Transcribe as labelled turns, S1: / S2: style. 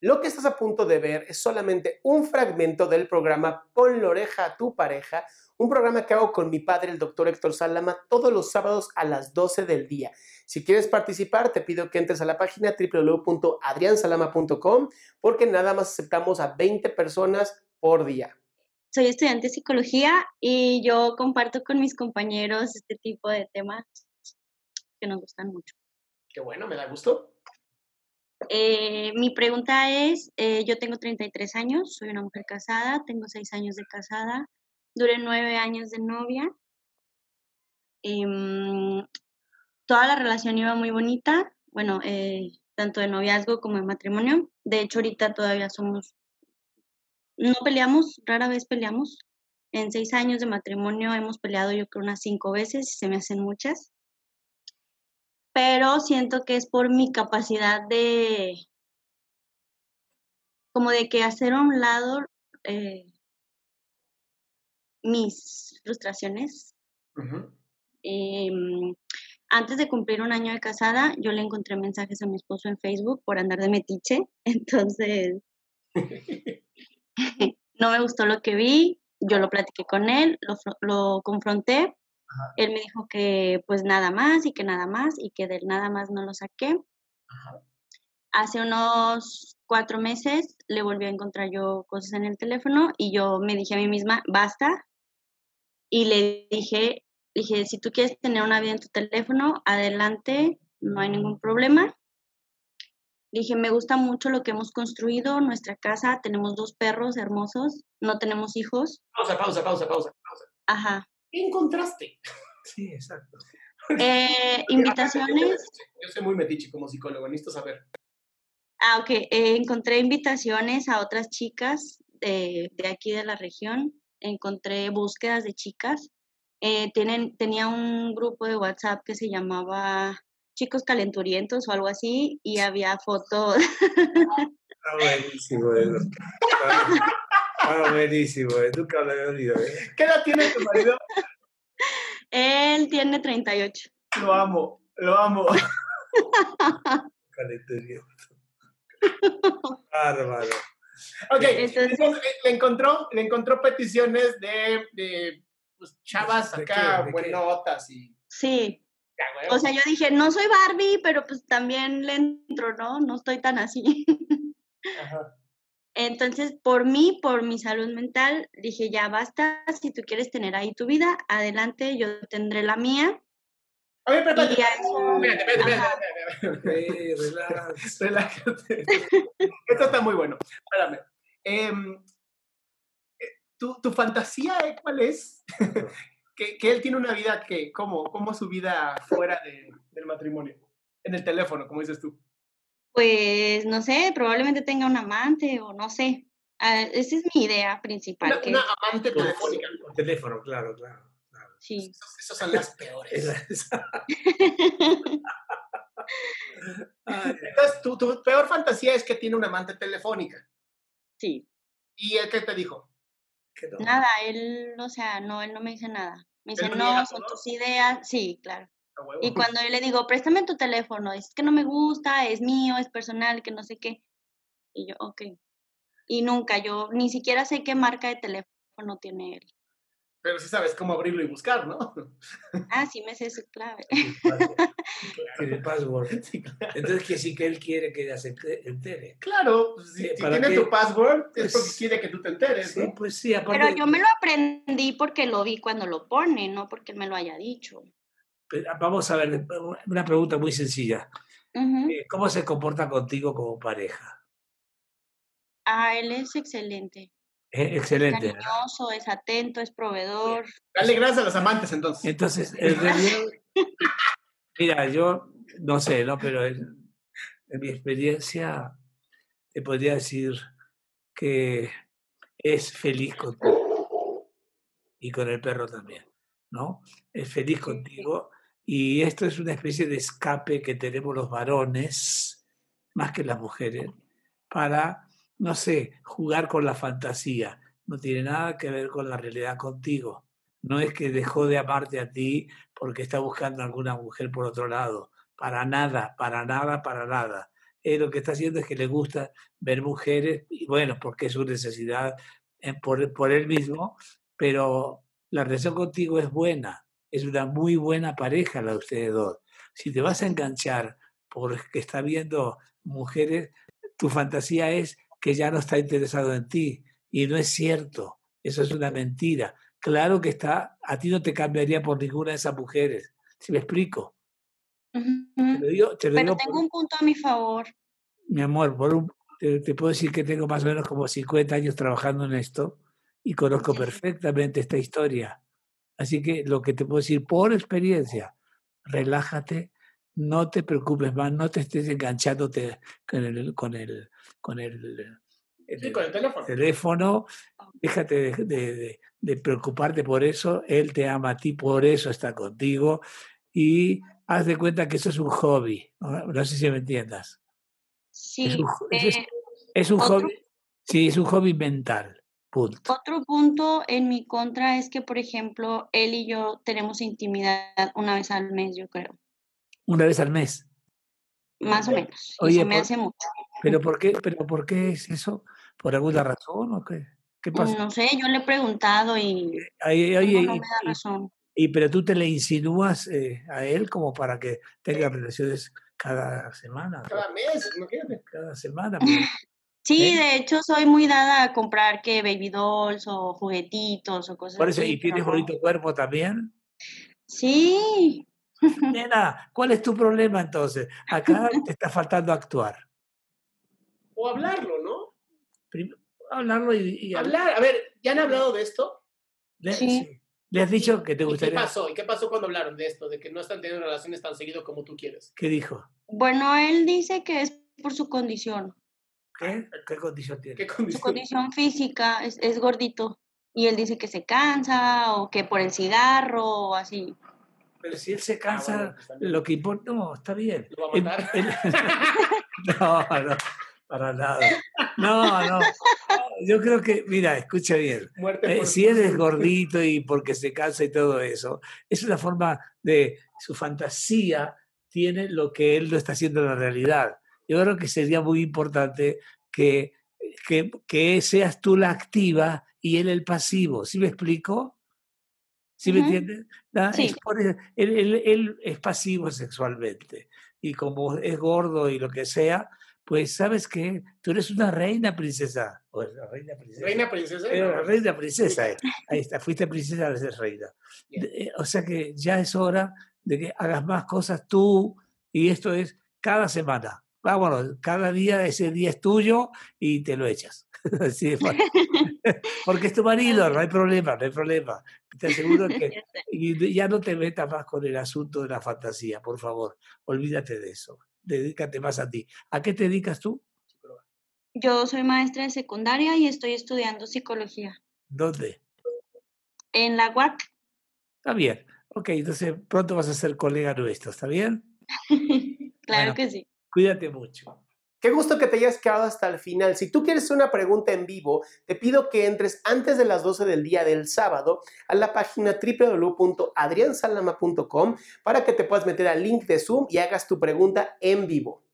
S1: Lo que estás a punto de ver es solamente un fragmento del programa Pon la oreja a tu pareja, un programa que hago con mi padre, el doctor Héctor Salama, todos los sábados a las 12 del día. Si quieres participar, te pido que entres a la página www.adriansalama.com porque nada más aceptamos a 20 personas por día.
S2: Soy estudiante de psicología y yo comparto con mis compañeros este tipo de temas que nos gustan mucho.
S1: Qué bueno, me da gusto.
S2: Eh, mi pregunta es, eh, yo tengo 33 años, soy una mujer casada, tengo 6 años de casada, duré 9 años de novia. Em, toda la relación iba muy bonita, bueno, eh, tanto de noviazgo como de matrimonio. De hecho, ahorita todavía somos, no peleamos, rara vez peleamos. En seis años de matrimonio hemos peleado yo creo unas cinco veces y se me hacen muchas pero siento que es por mi capacidad de, como de que hacer a un lado eh, mis frustraciones. Em, antes de cumplir un año de casada, yo le encontré mensajes a mi esposo en Facebook por andar de metiche, entonces no me gustó lo que vi, yo lo platiqué con él, lo, lo confronté él me dijo que pues nada más y que nada más y que del nada más no lo saqué. Hace unos cuatro meses le volví a encontrar yo cosas en el teléfono y yo me dije a mí misma, basta. Y le dije, dije, si tú quieres tener una vida en tu teléfono, adelante, no hay ningún problema. dije, me gusta mucho lo que hemos construido, nuestra casa, tenemos dos perros hermosos, no tenemos hijos.
S1: Pausa, pausa, pausa, pausa, pausa.
S2: Ajá.
S1: ¿Qué encontraste?
S3: Sí, exacto.
S2: Eh, invitaciones.
S1: Yo soy muy metiche como psicólogo, necesito saber.
S2: Ah, ok. Eh, encontré invitaciones a otras chicas de, de, aquí de la región. Encontré búsquedas de chicas. Eh, tienen, tenía un grupo de WhatsApp que se llamaba Chicos Calenturientos o algo así y había fotos.
S3: Ah, buenísimo. Ah, buenísimo, nunca lo había oído. ¿eh?
S1: ¿Qué edad tiene tu marido?
S2: Él tiene 38.
S1: Lo amo, lo amo.
S3: Bárbaro.
S1: Ok, entonces, le, encontró, le encontró peticiones de, de pues, chavas acá, buenotas y...
S2: Sí. o sea, yo dije, no soy Barbie, pero pues también le entro, ¿no? No estoy tan así. Ajá. Entonces, por mí, por mi salud mental, dije, ya basta, si tú quieres tener ahí tu vida, adelante, yo tendré la mía.
S1: A ver, espérate, espérate, espérate, espérate, relájate. Esto está muy bueno. Espérame. Em, eh, ¿tu, ¿Tu fantasía eh, cuál es? que, que, él tiene una vida que, ¿cómo, cómo su vida fuera de, del matrimonio? En el teléfono, como dices tú.
S2: Pues no sé, probablemente tenga un amante o no sé. Ah, esa es mi idea principal.
S1: Una,
S2: que...
S1: una amante telefónica.
S3: Por teléfono, claro, claro. claro.
S2: Sí.
S1: Esas son las peores. Entonces, tu, tu, peor fantasía es que tiene una amante telefónica.
S2: Sí.
S1: ¿Y él qué te dijo?
S2: Nada, él, o sea, no, él no me dice nada. Me dice, no, son tus ideas. Sí, claro. Y cuando yo le digo, préstame tu teléfono, es que no me gusta, es mío, es personal, que no sé qué. Y yo, ok. Y nunca, yo ni siquiera sé qué marca de teléfono tiene él.
S1: Pero sí sabes cómo abrirlo y buscar, ¿no?
S2: Ah, sí me sé su clave.
S3: Tiene password. Sí, claro. Entonces, que sí que él quiere que ya se entere.
S1: Claro, pues, si, si tiene tu password, es porque quiere que tú te enteres,
S3: sí,
S1: ¿no?
S3: Pues sí, aparte...
S2: Pero yo me lo aprendí porque lo vi cuando lo pone, no porque él me lo haya dicho.
S3: Vamos a ver, una pregunta muy sencilla. Uh -huh. ¿Cómo se comporta contigo como pareja?
S2: Ah, él es excelente.
S3: Es excelente.
S2: Es cariñoso, es atento, es proveedor.
S1: Dale gracias a los amantes entonces.
S3: Entonces, en realidad, mira, yo no sé, ¿no? Pero en, en mi experiencia te podría decir que es feliz contigo y con el perro también, ¿no? Es feliz contigo y esto es una especie de escape que tenemos los varones, más que las mujeres, para, no sé, jugar con la fantasía. No tiene nada que ver con la realidad contigo. No es que dejó de amarte a ti porque está buscando a alguna mujer por otro lado. Para nada, para nada, para nada. eh, lo que está haciendo es que le gusta ver mujeres, y bueno, porque es su necesidad eh, por, por él mismo, pero la relación contigo es buena, es una muy buena pareja la de ustedes dos. Si te vas a enganchar porque está viendo mujeres, tu fantasía es que ya no está interesado en ti. Y no es cierto, eso es una mentira. Claro que está, a ti no te cambiaría por ninguna de esas mujeres. ¿Si me explico?
S2: Pero tengo un punto a mi favor.
S3: Mi amor, por te, puedo decir que tengo más o menos como 50 años trabajando en esto y conozco perfectamente esta historia. Así que lo que te puedo decir por experiencia, relájate, no te preocupes más, no te estés enganchándote con el, con el, con el, teléfono. Déjate de, de, preocuparte por eso. Él te ama a ti, por eso está contigo. Y haz de cuenta que eso es un hobby. No, sé si me entiendas.
S2: Sí.
S3: Es un, eh, hobby. Sí, es un hobby mental. Punto.
S2: Otro punto en mi contra es que, por ejemplo, él y yo tenemos intimidad una vez al mes, yo creo.
S3: Una vez al mes.
S2: Más o menos. Oye, me hace mucho.
S3: ¿Pero por qué, pero por qué es eso? ¿Por alguna razón o qué? ¿Qué pasa?
S2: No sé, yo le he preguntado y
S3: no me da razón. Y, pero tú te le insinúas eh, a él como para que tenga relaciones cada semana.
S1: Cada mes, imagínate.
S3: Cada semana.
S2: Sí, ¿Eh? de hecho soy muy dada a comprar que baby dolls o juguetitos o cosas
S3: Por eso, ¿y tienes bonito cuerpo también?
S2: Sí.
S3: Nena, ¿cuál es tu problema entonces? Acá te está faltando actuar.
S1: O hablarlo, ¿no?
S3: hablarlo y,
S1: Hablar, a ver, ¿ya han hablado de esto?
S2: sí.
S3: ¿Le has dicho que te gustaría?
S1: ¿Y qué pasó? ¿Y qué pasó cuando hablaron de esto? De que no están teniendo relaciones tan seguido como tú quieres.
S3: ¿Qué dijo?
S2: Bueno, él dice que es por su condición.
S3: ¿Qué? ¿Qué condición tiene?
S1: ¿Qué condición?
S2: Su condición física es, es gordito. Y él dice que se cansa o que por el cigarro o así.
S3: Pero si él se ah, cansa, pues lo que importa, no, está bien.
S1: ¿Lo va a matar?
S3: no, no, para nada. No, no. Yo creo que, mira, escucha bien. Eh, si él es gordito y porque se cansa y todo eso, es una forma de su fantasía tiene lo que él no está haciendo en la realidad. Yo creo que sería muy importante que, que, que seas tú la activa y él el pasivo. ¿Sí me explico? ¿Sí me entiendes? él, es pasivo sexualmente y como es gordo y lo que sea, pues sabes que tú eres una reina princesa. O
S1: reina princesa. Reina princesa.
S3: reina princesa. Eh. Ahí está, fuiste princesa, eres reina. Eh, o sea que ya es hora de que hagas más cosas tú y esto es cada semana. Vámonos, cada día ese día es tuyo y te lo echas. Porque es tu marido, no hay problema, no hay problema. Te aseguro que ya no te metas más con el asunto de la fantasía, por favor. Olvídate de eso. Dedícate más a ti. ¿A qué te dedicas tú?
S2: Yo soy maestra de secundaria y estoy estudiando psicología.
S3: ¿Dónde?
S2: En la UAC.
S3: Está bien. Ok, entonces pronto vas a ser colega nuestro, ¿está bien?
S2: claro que sí.
S3: Cuídate mucho.
S1: Qué gusto que te hayas quedado hasta el final. Si tú quieres una pregunta en vivo, te pido que entres antes de las 12 del día del sábado a la página www.adriansalama.com para que te puedas meter al link de Zoom y hagas tu pregunta en vivo.